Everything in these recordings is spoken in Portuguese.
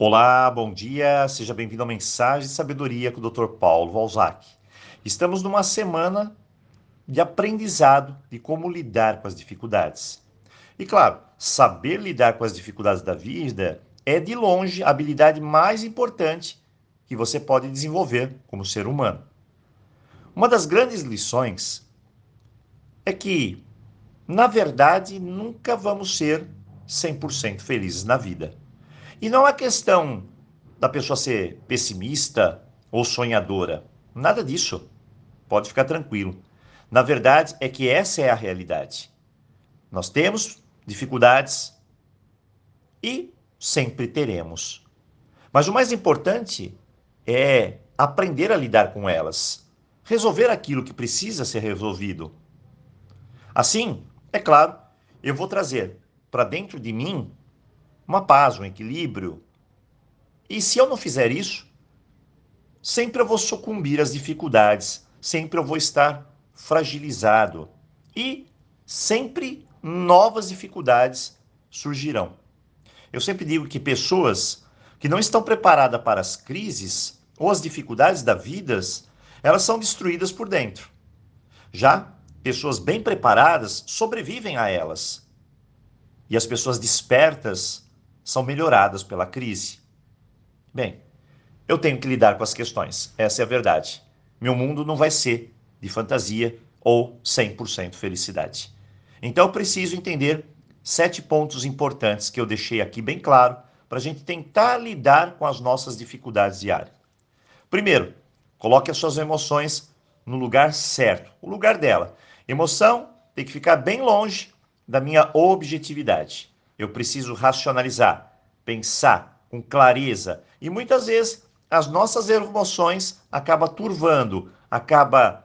Olá, bom dia, seja bem-vindo ao Mensagem de Sabedoria com o Dr. Paulo Valzac. Estamos numa semana de aprendizado de como lidar com as dificuldades. E claro, saber lidar com as dificuldades da vida é de longe a habilidade mais importante que você pode desenvolver como ser humano. Uma das grandes lições é que, na verdade, nunca vamos ser 100% felizes na vida. E não é questão da pessoa ser pessimista ou sonhadora. Nada disso. Pode ficar tranquilo. Na verdade, é que essa é a realidade. Nós temos dificuldades e sempre teremos. Mas o mais importante é aprender a lidar com elas, resolver aquilo que precisa ser resolvido. Assim, é claro, eu vou trazer para dentro de mim uma paz, um equilíbrio. E se eu não fizer isso, sempre eu vou sucumbir às dificuldades, sempre eu vou estar fragilizado e sempre novas dificuldades surgirão. Eu sempre digo que pessoas que não estão preparadas para as crises ou as dificuldades da vida, elas são destruídas por dentro. Já pessoas bem preparadas sobrevivem a elas. E as pessoas despertas são melhoradas pela crise. Bem, eu tenho que lidar com as questões, essa é a verdade. Meu mundo não vai ser de fantasia ou 100% felicidade. Então eu preciso entender sete pontos importantes que eu deixei aqui bem claro para a gente tentar lidar com as nossas dificuldades diárias. Primeiro, coloque as suas emoções no lugar certo, o lugar dela. Emoção tem que ficar bem longe da minha objetividade. Eu preciso racionalizar, pensar com clareza. E muitas vezes as nossas emoções acabam turvando, acaba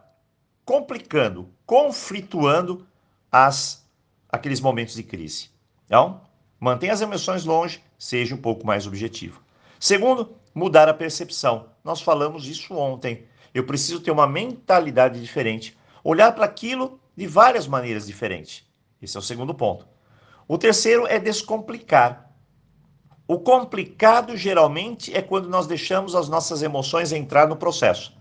complicando, conflituando as, aqueles momentos de crise. Então, mantenha as emoções longe, seja um pouco mais objetivo. Segundo, mudar a percepção. Nós falamos isso ontem. Eu preciso ter uma mentalidade diferente, olhar para aquilo de várias maneiras diferentes. Esse é o segundo ponto. O terceiro é descomplicar. O complicado geralmente é quando nós deixamos as nossas emoções entrar no processo.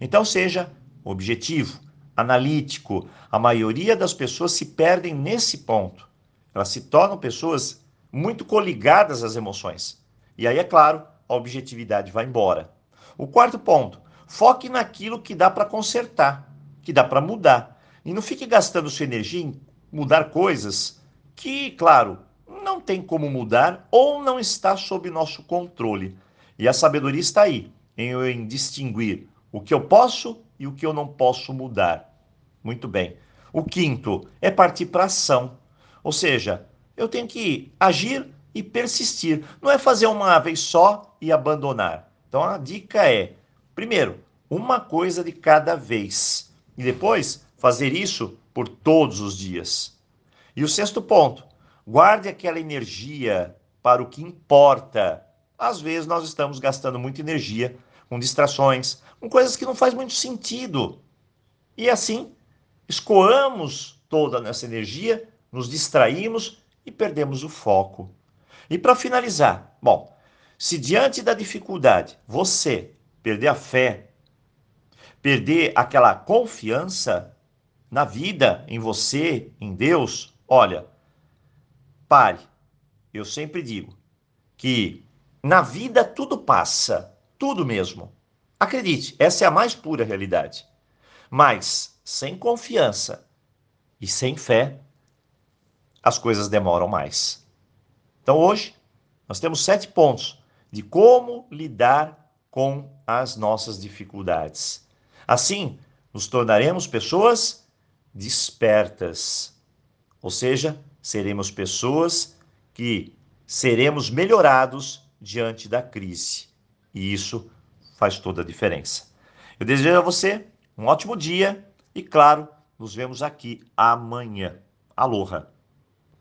Então, seja objetivo, analítico. A maioria das pessoas se perdem nesse ponto. Elas se tornam pessoas muito coligadas às emoções. E aí, é claro, a objetividade vai embora. O quarto ponto: foque naquilo que dá para consertar, que dá para mudar. E não fique gastando sua energia em mudar coisas que, claro, não tem como mudar ou não está sob nosso controle. E a sabedoria está aí, em, em distinguir o que eu posso e o que eu não posso mudar. Muito bem. O quinto é partir para ação. Ou seja, eu tenho que agir e persistir. Não é fazer uma vez só e abandonar. Então a dica é, primeiro, uma coisa de cada vez. E depois, fazer isso por todos os dias. E o sexto ponto, guarde aquela energia para o que importa. Às vezes nós estamos gastando muita energia com distrações, com coisas que não faz muito sentido. E assim, escoamos toda essa energia, nos distraímos e perdemos o foco. E para finalizar, bom, se diante da dificuldade você perder a fé, perder aquela confiança na vida, em você, em Deus, Olha, pare. Eu sempre digo que na vida tudo passa, tudo mesmo. Acredite, essa é a mais pura realidade. Mas sem confiança e sem fé, as coisas demoram mais. Então hoje nós temos sete pontos de como lidar com as nossas dificuldades. Assim, nos tornaremos pessoas despertas ou seja, seremos pessoas que seremos melhorados diante da crise. E isso faz toda a diferença. Eu desejo a você um ótimo dia e, claro, nos vemos aqui amanhã. Aloha!